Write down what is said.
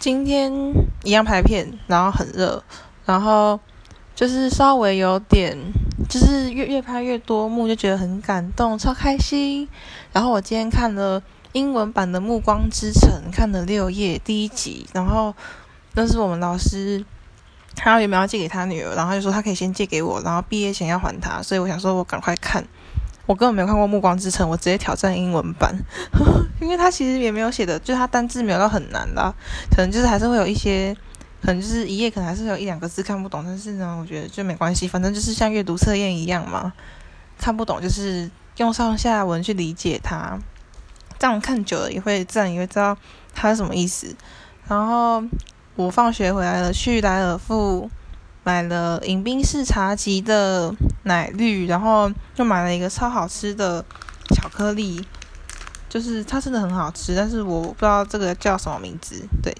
今天一样拍片，然后很热，然后就是稍微有点，就是越越拍越多幕，就觉得很感动，超开心。然后我今天看了英文版的《暮光之城》，看了六页第一集，然后那是我们老师，他原本要借给他女儿，然后就说他可以先借给我，然后毕业前要还他，所以我想说我赶快看。我根本没有看过《暮光之城》，我直接挑战英文版，因为它其实也没有写的，就它单字没有到很难啦，可能就是还是会有一些，可能就是一页可能还是有一两个字看不懂，但是呢，我觉得就没关系，反正就是像阅读测验一样嘛，看不懂就是用上下文去理解它，这样看久了也会自然也会知道它是什么意思。然后我放学回来了，去莱尔富。买了饮冰式茶几的奶绿，然后又买了一个超好吃的巧克力，就是它真的很好吃，但是我不知道这个叫什么名字。对。